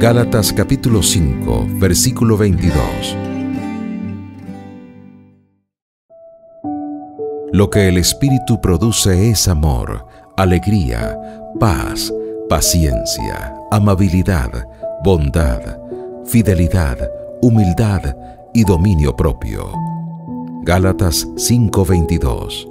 Gálatas capítulo 5, versículo 22. Lo que el Espíritu produce es amor, alegría, paz, paciencia, amabilidad, bondad, fidelidad, humildad y dominio propio. Gálatas 5:22